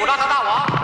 我让他大王。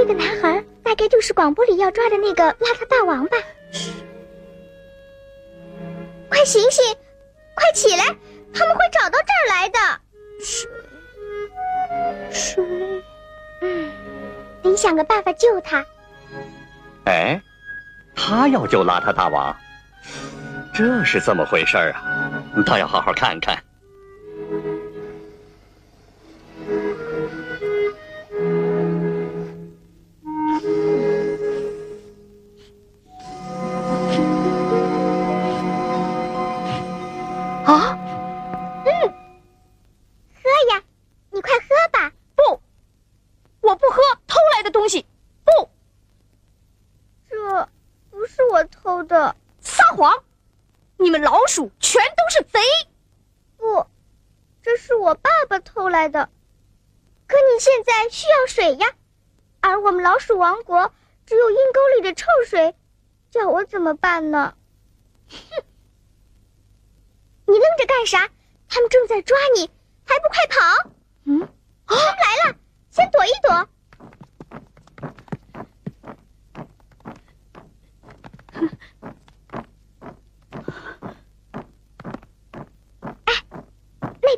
这个男孩大概就是广播里要抓的那个邋遢大王吧？快醒醒，快起来，他们会找到这儿来的。水，水，嗯，得想个办法救他。哎，他要救邋遢大王，这是怎么回事啊？倒要好好看看。是我爸爸偷来的。可你现在需要水呀，而我们老鼠王国只有阴沟里的臭水，叫我怎么办呢？哼！你愣着干啥？他们正在抓你，还不快跑！嗯，他们来了，先躲一躲。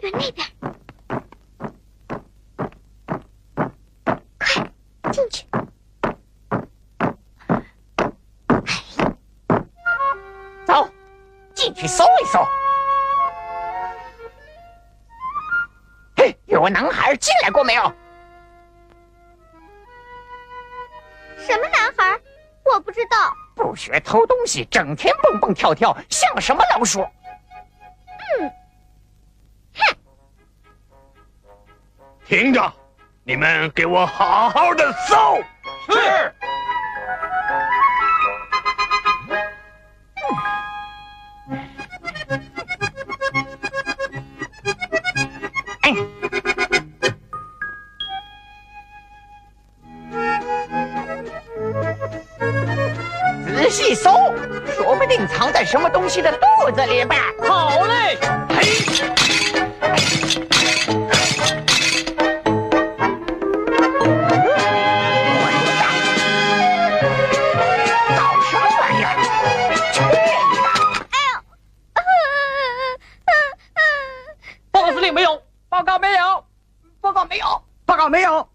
边那边，快进去！走，进去搜一搜。嘿，有个男孩进来过没有？什么男孩？我不知道。不学偷东西，整天蹦蹦跳跳，像什么老鼠？听着，你们给我好好的搜。是。仔细搜，说不定藏在什么东西的肚子里边。好嘞，搞没有。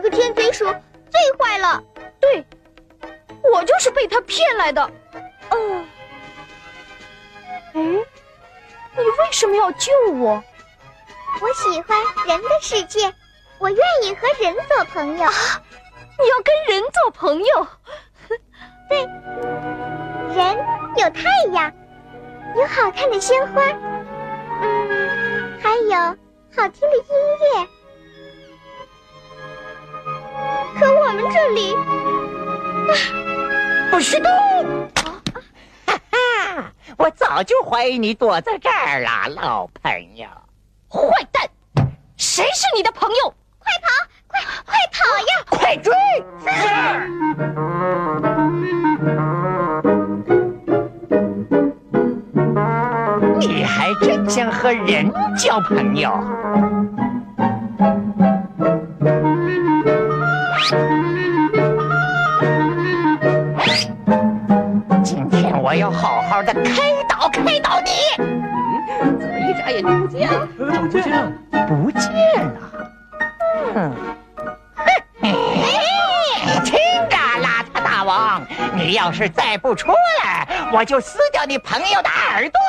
这个尖嘴鼠最坏了。对，我就是被他骗来的。哦，哎，你为什么要救我？我喜欢人的世界，我愿意和人做朋友。你要跟人做朋友？对，人有太阳，有好看的鲜花，嗯，还有好听的音乐。可我们这里，不许动！哈哈，我早就怀疑你躲在这儿了，老朋友。坏蛋，谁是你的朋友？快跑，快快跑呀！快追！是你还真想和人交朋友？要好好的开导开导你。嗯怎么一眨眼就不见了？怎么不见了？不见了。嗯，嘿听着，邋遢大王，你要是再不出来，我就撕掉你朋友的耳朵。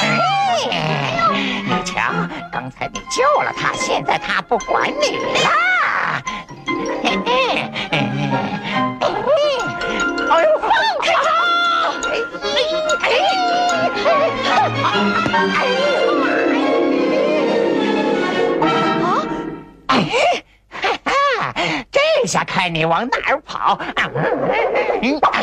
哎，你瞧，刚才你救了他，现在他不管你了。嘿嘿哎哎！哎，哈哈，这下看你往哪儿跑！嗯哎